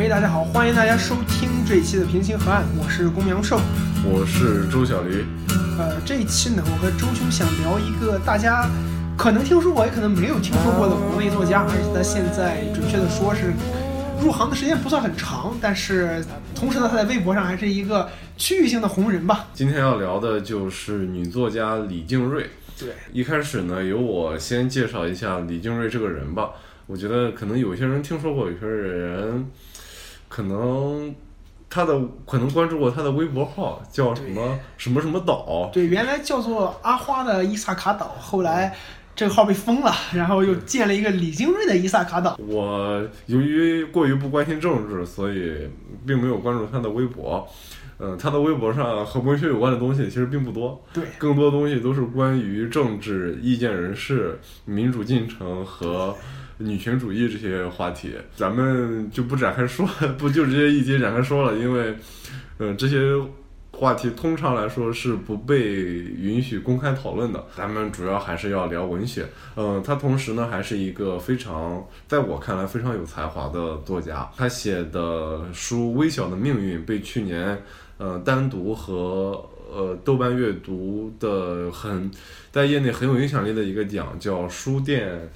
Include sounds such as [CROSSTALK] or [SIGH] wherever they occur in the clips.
喂，大家好，欢迎大家收听这一期的平行河岸，我是公羊寿。我是周小驴。呃，这一期呢，我和周兄想聊一个大家可能听说过，也可能没有听说过的国内作家，而且他现在准确的说是入行的时间不算很长，但是同时呢，他在微博上还是一个区域性的红人吧。今天要聊的就是女作家李静瑞。对，一开始呢，由我先介绍一下李静瑞这个人吧。我觉得可能有些人听说过，有些人可能他的可能关注过他的微博号，叫什么什么什么岛。对，原来叫做阿花的伊萨卡岛，后来这个号被封了，然后又建了一个李金瑞的伊萨卡岛。我由于过于不关心政治，所以并没有关注他的微博。嗯，他的微博上和文学有关的东西其实并不多，对，更多东西都是关于政治、意见人士、民主进程和。女权主义这些话题，咱们就不展开说，[LAUGHS] 不就这些议题展开说了，因为，嗯，这些话题通常来说是不被允许公开讨论的。咱们主要还是要聊文学。嗯，他同时呢还是一个非常，在我看来非常有才华的作家。他写的书《微小的命运》被去年，呃，单独和呃豆瓣阅读的很在业内很有影响力的一个奖叫书店。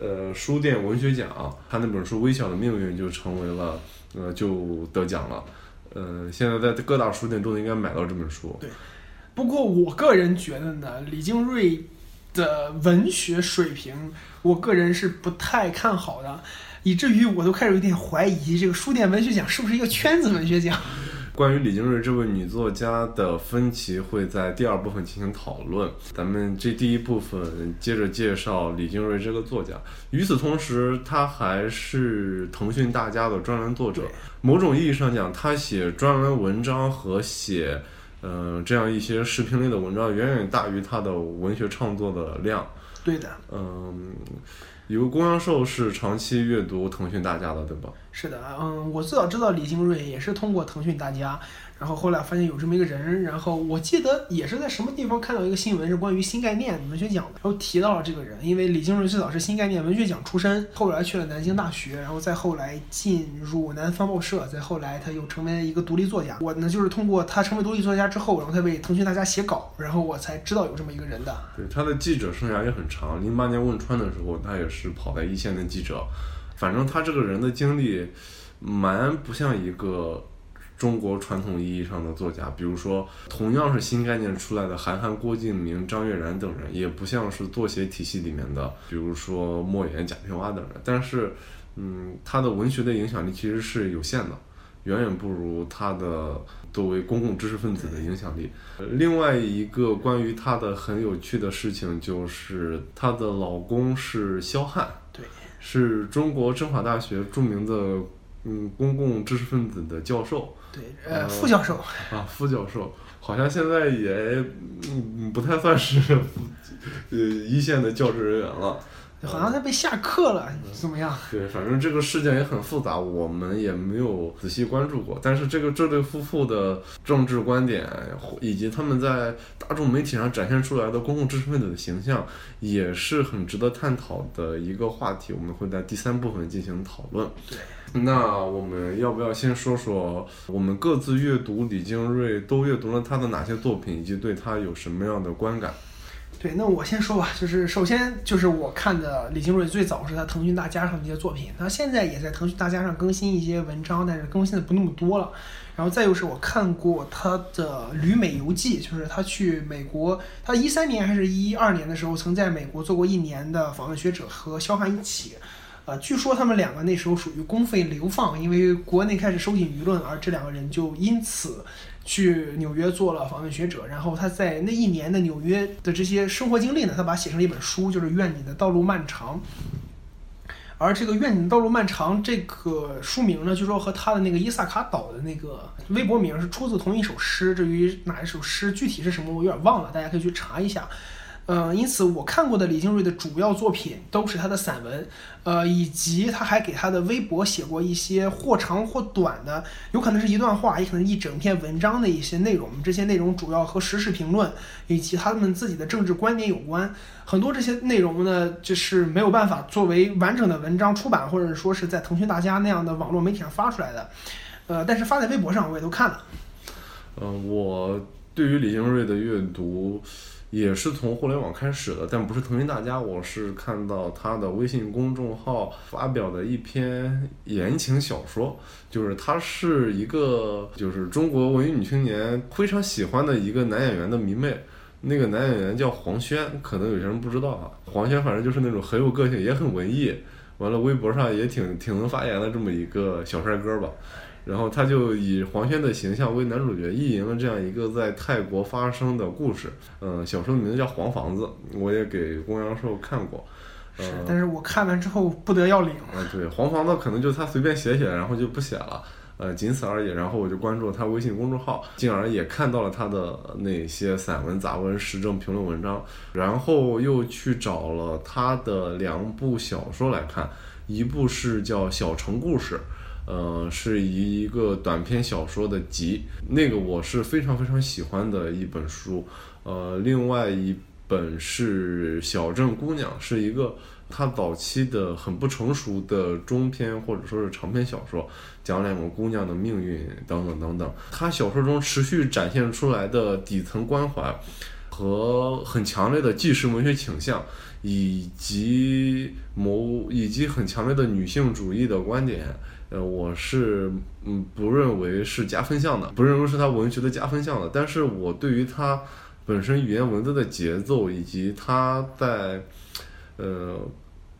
呃，书店文学奖，他那本书《微小的命运》就成为了，呃，就得奖了。呃，现在在各大书店都应该买到这本书。对，不过我个人觉得呢，李静瑞的文学水平，我个人是不太看好的，以至于我都开始有点怀疑这个书店文学奖是不是一个圈子文学奖。关于李静瑞这位女作家的分歧会在第二部分进行讨论。咱们这第一部分接着介绍李静瑞这个作家。与此同时，她还是腾讯大家的专栏作者。某种意义上讲，她写专栏文章和写，呃，这样一些视频类的文章，远远大于她的文学创作的量。对的。嗯。有个公羊寿是长期阅读腾讯大家的，对吧？是的，嗯，我最早知道李金瑞也是通过腾讯大家。然后后来发现有这么一个人，然后我记得也是在什么地方看到一个新闻，是关于新概念文学奖的，然后提到了这个人，因为李金瑞最早是新概念文学奖出身，后来去了南京大学，然后再后来进入南方报社，再后来他又成为了一个独立作家。我呢就是通过他成为独立作家之后，然后他为腾讯大家写稿，然后我才知道有这么一个人的。对，他的记者生涯也很长，零八年汶川的时候，他也是跑在一线的记者。反正他这个人的经历，蛮不像一个。中国传统意义上的作家，比如说同样是新概念出来的韩寒、郭敬明、张悦然等人，也不像是作协体系里面的，比如说莫言、贾平凹等人。但是，嗯，他的文学的影响力其实是有限的，远远不如他的作为公共知识分子的影响力。另外一个关于他的很有趣的事情，就是她的老公是萧汉，对，是中国政法大学著名的嗯公共知识分子的教授。对，呃，副教授。啊，副教授好像现在也嗯不太算是呃一线的教职人员了，好像他被下课了，怎么样？对，反正这个事件也很复杂，我们也没有仔细关注过。但是这个这对夫妇的政治观点，以及他们在大众媒体上展现出来的公共知识分子的形象，也是很值得探讨的一个话题。我们会在第三部分进行讨论。对。那我们要不要先说说我们各自阅读李静瑞都阅读了他的哪些作品，以及对他有什么样的观感？对，那我先说吧，就是首先就是我看的李金瑞最早是他腾讯大家上的一些作品，他现在也在腾讯大家上更新一些文章，但是更新的不那么多了。然后再就是我看过他的《旅美游记》，就是他去美国，他一三年还是一二年的时候曾在美国做过一年的访问学者，和肖汉一起。呃，据说他们两个那时候属于公费流放，因为国内开始收紧舆论，而这两个人就因此去纽约做了访问学者。然后他在那一年的纽约的这些生活经历呢，他把写成了一本书，就是《愿你的道路漫长》。而这个《愿你的道路漫长》这个书名呢，据说和他的那个伊萨卡岛的那个微博名是出自同一首诗。至于哪一首诗具体是什么，我有点忘了，大家可以去查一下。呃，因此我看过的李金瑞的主要作品都是他的散文，呃，以及他还给他的微博写过一些或长或短的，有可能是一段话，也可能一整篇文章的一些内容。这些内容主要和时事评论以及他们自己的政治观点有关。很多这些内容呢，就是没有办法作为完整的文章出版，或者说是在腾讯大家那样的网络媒体上发出来的。呃，但是发在微博上我也都看了。嗯，我对于李金瑞的阅读。也是从互联网开始的，但不是腾讯大家，我是看到他的微信公众号发表的一篇言情小说，就是他是一个就是中国文艺女青年非常喜欢的一个男演员的迷妹，那个男演员叫黄轩，可能有些人不知道啊，黄轩反正就是那种很有个性，也很文艺，完了微博上也挺挺能发言的这么一个小帅哥吧。然后他就以黄轩的形象为男主角，意淫了这样一个在泰国发生的故事。嗯，小说的名字叫《黄房子》，我也给公羊兽看过。是，但是我看完之后不得要领。啊，对，《黄房子》可能就他随便写写，然后就不写了，呃，仅此而已。然后我就关注了他微信公众号，进而也看到了他的那些散文、杂文、时政评论文章，然后又去找了他的两部小说来看，一部是叫《小城故事》。呃，是一个短篇小说的集，那个我是非常非常喜欢的一本书。呃，另外一本是《小镇姑娘》，是一个他早期的很不成熟的中篇或者说是长篇小说，讲两个姑娘的命运等等等等。他小说中持续展现出来的底层关怀和很强烈的纪实文学倾向，以及某以及很强烈的女性主义的观点。呃，我是嗯不认为是加分项的，不认为是他文学的加分项的。但是我对于他本身语言文字的节奏，以及他在呃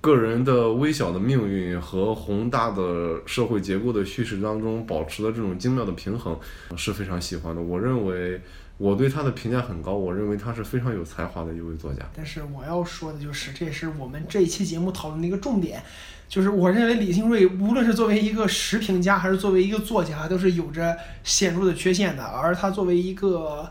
个人的微小的命运和宏大的社会结构的叙事当中保持的这种精妙的平衡，是非常喜欢的。我认为我对他的评价很高，我认为他是非常有才华的一位作家。但是我要说的就是，这也是我们这一期节目讨论的一个重点。就是我认为李星瑞无论是作为一个时评家还是作为一个作家，都是有着显著的缺陷的。而他作为一个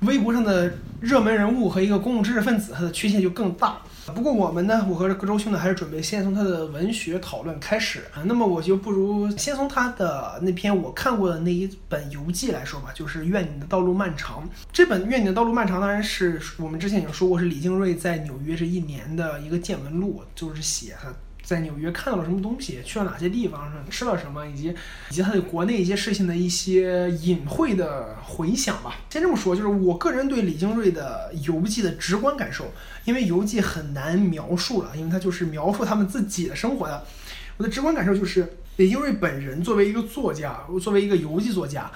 微博上的热门人物和一个公共知识分子，他的缺陷就更大。不过我们呢，我和周兄呢，还是准备先从他的文学讨论开始啊。那么我就不如先从他的那篇我看过的那一本游记来说吧，就是《愿你的道路漫长》。这本《愿你的道路漫长》当然是我们之前已经说过，是李静瑞在纽约这一年的一个见闻录，就是写他。在纽约看到了什么东西，去了哪些地方，吃了什么，以及以及他对国内一些事情的一些隐晦的回想吧。先这么说，就是我个人对李金瑞的游记的直观感受，因为游记很难描述了，因为他就是描述他们自己的生活的。我的直观感受就是，李金瑞本人作为一个作家，作为一个游记作家，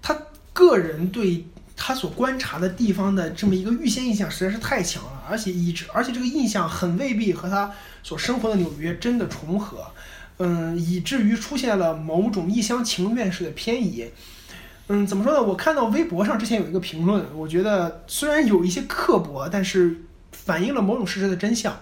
他个人对。他所观察的地方的这么一个预先印象实在是太强了，而且以致而且这个印象很未必和他所生活的纽约真的重合，嗯，以至于出现了某种一厢情愿式的偏移。嗯，怎么说呢？我看到微博上之前有一个评论，我觉得虽然有一些刻薄，但是反映了某种事实的真相，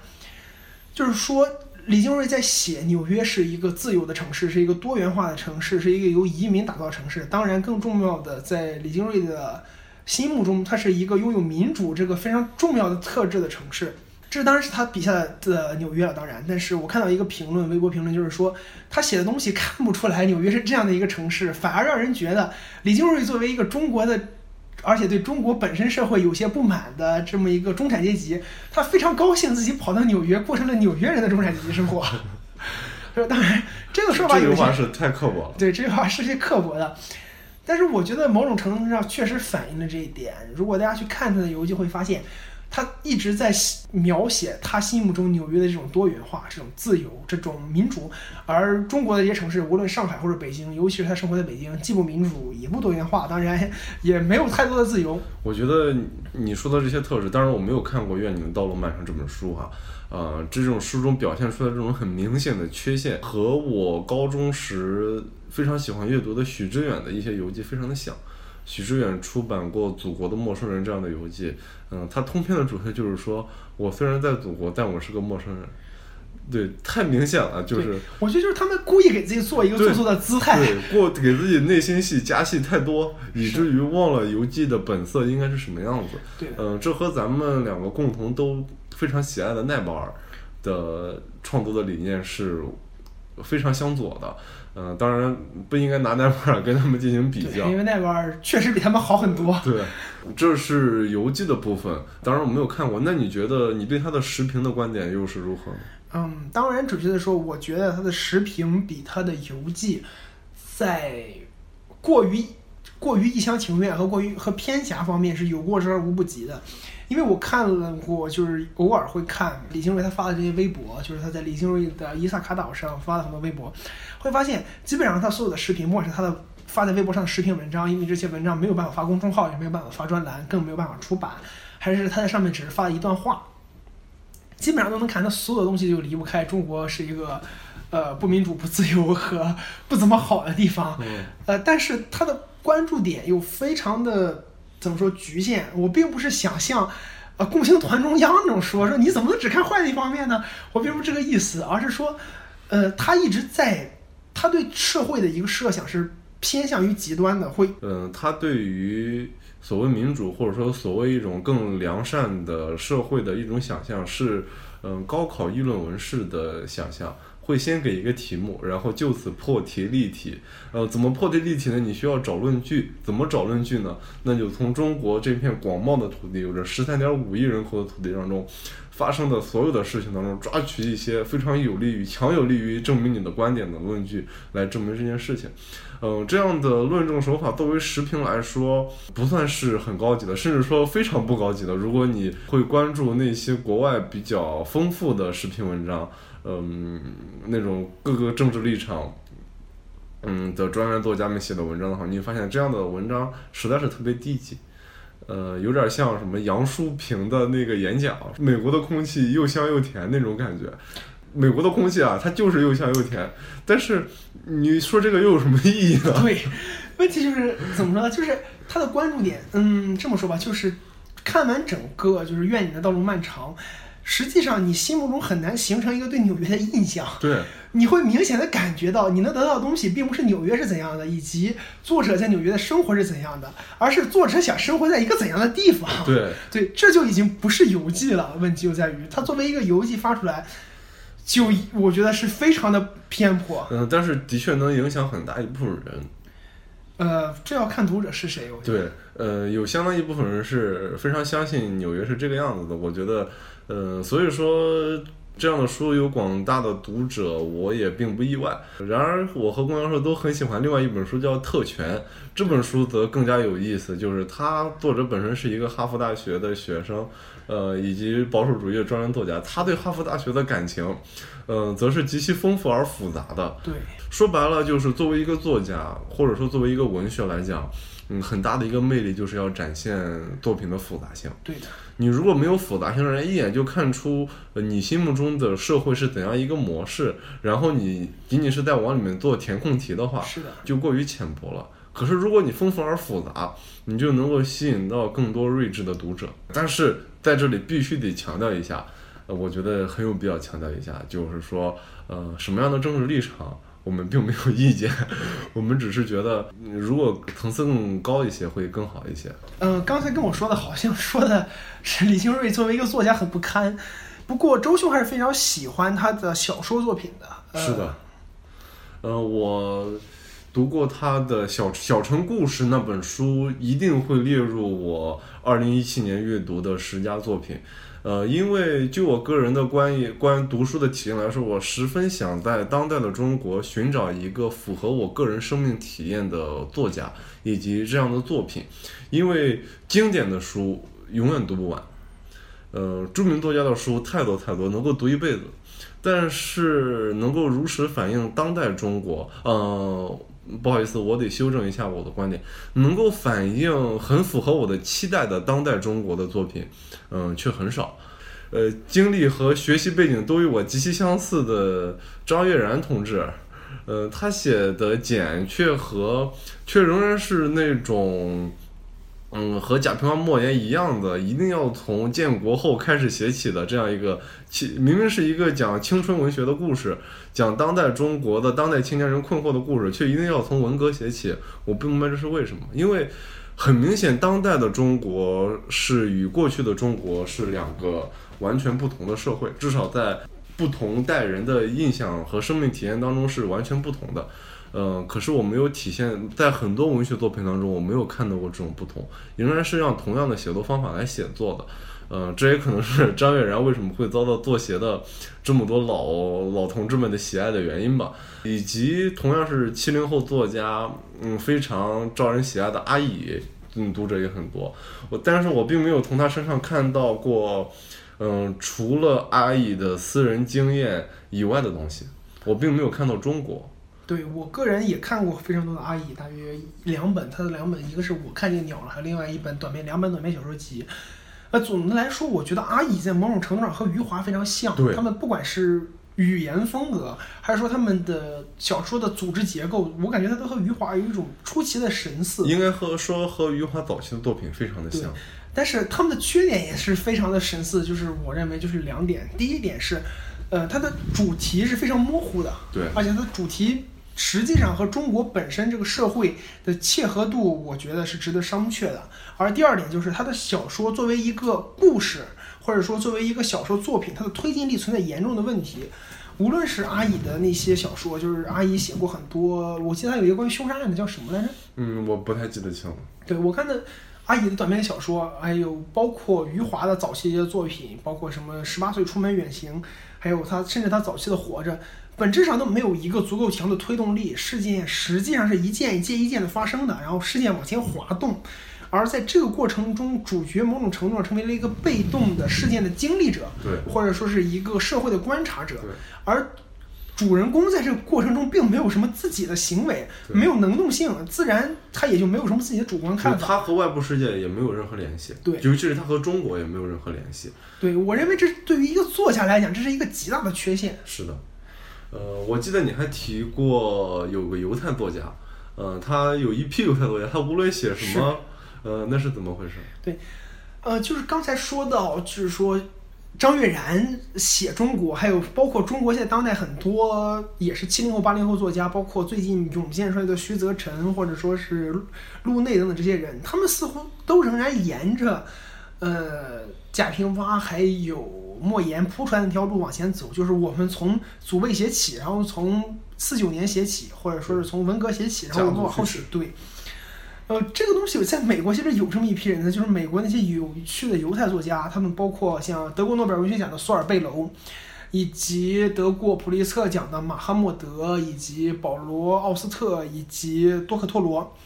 就是说李金瑞在写纽约是一个自由的城市，是一个多元化的城市，是一个由移民打造城市。当然，更重要的在李金瑞的。心目中，它是一个拥有民主这个非常重要的特质的城市。这当然是他笔下的纽约了，当然。但是我看到一个评论，微博评论就是说，他写的东西看不出来纽约是这样的一个城市，[LAUGHS] 反而让人觉得李金瑞作为一个中国的，而且对中国本身社会有些不满的这么一个中产阶级，他非常高兴自己跑到纽约，过上了纽约人的中产阶级生活。说 [LAUGHS] 当然，这个说法有些，这句话是太刻薄了。对，这句话是些刻薄的。但是我觉得某种程度上确实反映了这一点。如果大家去看他的游记，会发现他一直在描写他心目中纽约的这种多元化、这种自由、这种民主。而中国的这些城市，无论上海或者北京，尤其是他生活在北京，既不民主也不多元化，当然也没有太多的自由。我觉得你说的这些特质，当然我没有看过《愿你们道路漫长》这本书哈，呃，这种书中表现出来这种很明显的缺陷，和我高中时。非常喜欢阅读的许知远的一些游记，非常的像。许知远出版过《祖国的陌生人》这样的游记，嗯，他通篇的主题就是说，我虽然在祖国，但我是个陌生人。对，太明显了，就是我觉得就是他们故意给自己做一个做作的姿态，对，过给自己内心戏加戏太多，以至于忘了游记的本色应该是什么样子。对，嗯，这和咱们两个共同都非常喜爱的奈保尔的创作的理念是非常相左的。嗯，当然不应该拿奈保尔跟他们进行比较，因为奈保尔确实比他们好很多。对，这是游记的部分，当然我没有看过。那你觉得你对他的时评的观点又是如何？嗯，当然，准确的说，我觉得他的时评比他的游记在过于过于一厢情愿和过于和偏狭方面是有过之而无不及的。因为我看了过，就是偶尔会看李兴瑞他发的这些微博，就是他在李兴瑞的伊萨卡岛上发的很多微博，会发现基本上他所有的视频，不管是他的发在微博上的视频文章，因为这些文章没有办法发公众号，也没有办法发专栏，更没有办法出版，还是他在上面只是发了一段话，基本上都能看他所有的东西就离不开中国是一个呃不民主、不自由和不怎么好的地方，呃，但是他的关注点又非常的。怎么说局限？我并不是想像，啊，共青团中央那种说说你怎么能只看坏的一方面呢？我并不是这个意思，而是说，呃，他一直在，他对社会的一个设想是偏向于极端的，会，嗯，他对于所谓民主或者说所谓一种更良善的社会的一种想象是，嗯，高考议论文式的想象。会先给一个题目，然后就此破题立题。呃，怎么破题立题呢？你需要找论据。怎么找论据呢？那就从中国这片广袤的土地，有着十三点五亿人口的土地当中，发生的所有的事情当中，抓取一些非常有利于、强有利于证明你的观点的论据来证明这件事情。嗯，这样的论证手法作为时评来说，不算是很高级的，甚至说非常不高级的。如果你会关注那些国外比较丰富的时评文章。嗯，那种各个政治立场，嗯的专栏作家们写的文章的话，你会发现这样的文章实在是特别低级，呃，有点像什么杨淑平的那个演讲，美国的空气又香又甜那种感觉。美国的空气啊，它就是又香又甜，但是你说这个又有什么意义呢？[LAUGHS] 对，问题就是怎么说呢？就是他的关注点，嗯，这么说吧，就是看完整个就是《愿你的道路漫长》。实际上，你心目中很难形成一个对纽约的印象。对，你会明显的感觉到，你能得到的东西并不是纽约是怎样的，以及作者在纽约的生活是怎样的，而是作者想生活在一个怎样的地方。对，对，这就已经不是游记了。问题就在于，它作为一个游记发出来，就我觉得是非常的偏颇。嗯，但是的确能影响很大一部分人。呃，这要看读者是谁。对，呃，有相当一部分人是非常相信纽约是这个样子的。我觉得。呃，所以说这样的书有广大的读者，我也并不意外。然而，我和公羊社都很喜欢另外一本书，叫《特权》。这本书则更加有意思，就是它作者本身是一个哈佛大学的学生，呃，以及保守主义的专栏作家。他对哈佛大学的感情，嗯，则是极其丰富而复杂的。对，说白了，就是作为一个作家，或者说作为一个文学来讲。嗯，很大的一个魅力就是要展现作品的复杂性。对的，你如果没有复杂性，让人一眼就看出你心目中的社会是怎样一个模式，然后你仅仅是在往里面做填空题的话，是的，就过于浅薄了。可是如果你丰富而复杂，你就能够吸引到更多睿智的读者。但是在这里必须得强调一下，呃，我觉得很有必要强调一下，就是说，呃，什么样的政治立场？我们并没有意见，[LAUGHS] 我们只是觉得，如果层次更高一些会更好一些。嗯，刚才跟我说的好像说的是李清瑞作为一个作家很不堪，不过周兄还是非常喜欢他的小说作品的。是的，呃，我读过他的《小小城故事》那本书，一定会列入我二零一七年阅读的十佳作品。呃，因为就我个人的关于关于读书的体验来说，我十分想在当代的中国寻找一个符合我个人生命体验的作家以及这样的作品，因为经典的书永远读不完，呃，著名作家的书太多太多，能够读一辈子，但是能够如实反映当代中国，呃。不好意思，我得修正一下我的观点。能够反映很符合我的期待的当代中国的作品，嗯，却很少。呃，经历和学习背景都与我极其相似的张悦然同志，呃，他写的简却和却仍然是那种嗯，和贾平凹、莫言一样的，一定要从建国后开始写起的这样一个，其明明是一个讲青春文学的故事，讲当代中国的当代青年人困惑的故事，却一定要从文革写起。我不明白这是为什么，因为很明显，当代的中国是与过去的中国是两个完全不同的社会，至少在不同代人的印象和生命体验当中是完全不同的。嗯，可是我没有体现在很多文学作品当中，我没有看到过这种不同，仍然是用同样的写作方法来写作的。嗯，这也可能是张悦然为什么会遭到作协的这么多老老同志们的喜爱的原因吧。以及同样是七零后作家，嗯，非常招人喜爱的阿乙，嗯，读者也很多。我但是我并没有从他身上看到过，嗯，除了阿乙的私人经验以外的东西，我并没有看到中国。对我个人也看过非常多的阿乙，大约两本，他的两本，一个是我看见鸟了，还有另外一本短篇两本短篇小说集。呃，总的来说，我觉得阿乙在某种程度上和余华非常像，他们不管是语言风格，还是说他们的小说的组织结构，我感觉他都和余华有一种出奇的神似。应该和说和余华早期的作品非常的像，但是他们的缺点也是非常的神似，就是我认为就是两点，第一点是，呃，它的主题是非常模糊的，对，而且它的主题。实际上和中国本身这个社会的契合度，我觉得是值得商榷的。而第二点就是，他的小说作为一个故事，或者说作为一个小说作品，它的推进力存在严重的问题。无论是阿乙的那些小说，就是阿乙写过很多，我记得他有一个关于凶杀案的，叫什么来着？嗯，我不太记得清了。对我看的阿乙的短篇小说，还有包括余华的早期一些作品，包括什么十八岁出门远行，还有他甚至他早期的活着。本质上都没有一个足够强的推动力，事件实际上是一件一件一件的发生的，然后事件往前滑动，而在这个过程中，主角某种程度上成为了一个被动的事件的经历者，对，或者说是一个社会的观察者，而主人公在这个过程中并没有什么自己的行为，没有能动性，自然他也就没有什么自己的主观看法，他。和外部世界也没有任何联系，对，尤其是他和中国也没有任何联系，对我认为这对于一个作家来讲，这是一个极大的缺陷，是的。呃，我记得你还提过有个犹太作家，呃，他有一批犹太作家，他无论写什么，呃，那是怎么回事？对，呃，就是刚才说到，就是说张悦然写中国，还有包括中国现在当代很多也是七零后、八零后作家，包括最近涌现出来的徐则臣或者说是陆内等等这些人，他们似乎都仍然沿着呃贾平凹还有。莫言铺出来那条路往前走，就是我们从祖辈写起，然后从四九年写起，或者说是从文革写起，然后我们往后写。对，呃，这个东西在美国其实有这么一批人呢，就是美国那些有趣的犹太作家，他们包括像德国诺贝尔文学奖的索尔贝楼，以及得过普利策奖的马哈默德，以及保罗奥斯特，以及多克托罗。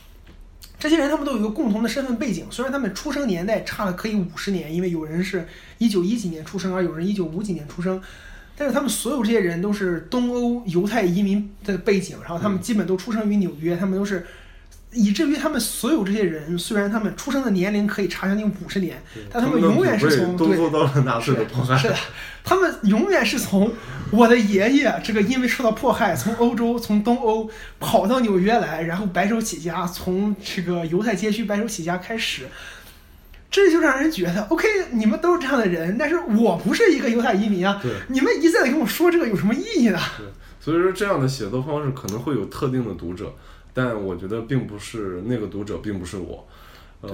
这些人他们都有一个共同的身份背景，虽然他们出生年代差了可以五十年，因为有人是一九一几年出生，而有人一九五几年出生，但是他们所有这些人都是东欧犹太移民的背景，然后他们基本都出生于纽约，他们都是。以至于他们所有这些人，虽然他们出生的年龄可以差将近五十年，但他们永远是从都做到了纳粹的迫害。是的，他们永远是从我的爷爷这个因为受到迫害，从欧洲从东欧跑到纽约来，然后白手起家，从这个犹太街区白手起家开始。这就让人觉得，OK，你们都是这样的人，但是我不是一个犹太移民啊。对，你们一再的跟我说这个有什么意义呢？对，所以说这样的写作方式可能会有特定的读者。但我觉得并不是那个读者，并不是我，对。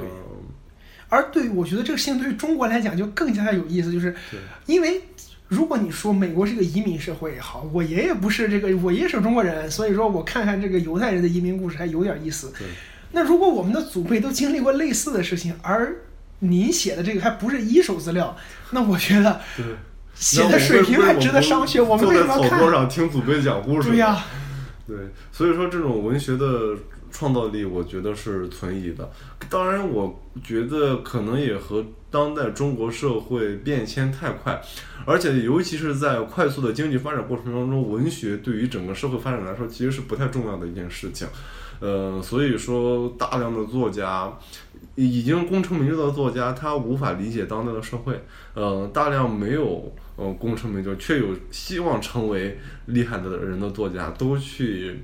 而对，我觉得这个事情对于中国来讲就更加的有意思，就是因为如果你说美国是个移民社会也，好，我爷爷不是这个，我爷爷是中国人，所以说我看看这个犹太人的移民故事还有点意思。那如果我们的祖辈都经历过类似的事情，而您写的这个还不是一手资料，那我觉得写的水平还值得商榷。我们为什么看？草上听祖辈讲故事？对呀。对，所以说这种文学的创造力，我觉得是存疑的。当然，我觉得可能也和当代中国社会变迁太快，而且尤其是在快速的经济发展过程当中，文学对于整个社会发展来说，其实是不太重要的一件事情。呃，所以说大量的作家，已经功成名就的作家，他无法理解当代的社会。呃，大量没有。嗯，功成名就却有希望成为厉害的人的作家，都去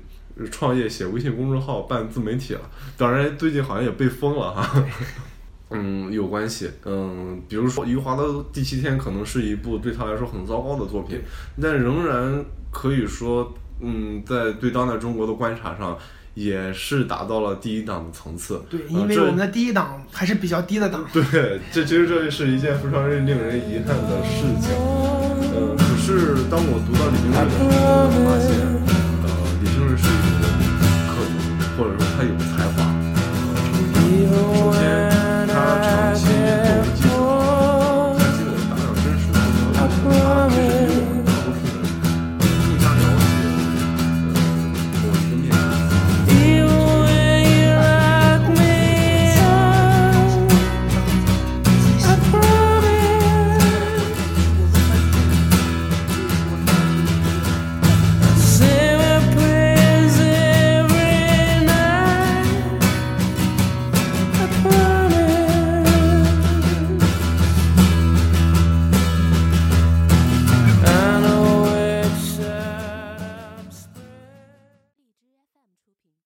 创业写微信公众号、办自媒体了。当然，最近好像也被封了哈。[LAUGHS] 嗯，有关系。嗯，比如说《余华的第七天》可能是一部对他来说很糟糕的作品，但仍然可以说，嗯，在对当代中国的观察上，也是达到了第一档的层次。对，因为我们的第一档还是比较低的档。对，这其实这是一件非常令人遗憾的事情。可是当我读到李清瑞的时候，我发现呃，李清瑞是一个可能，或者说他有才华。首先他长期。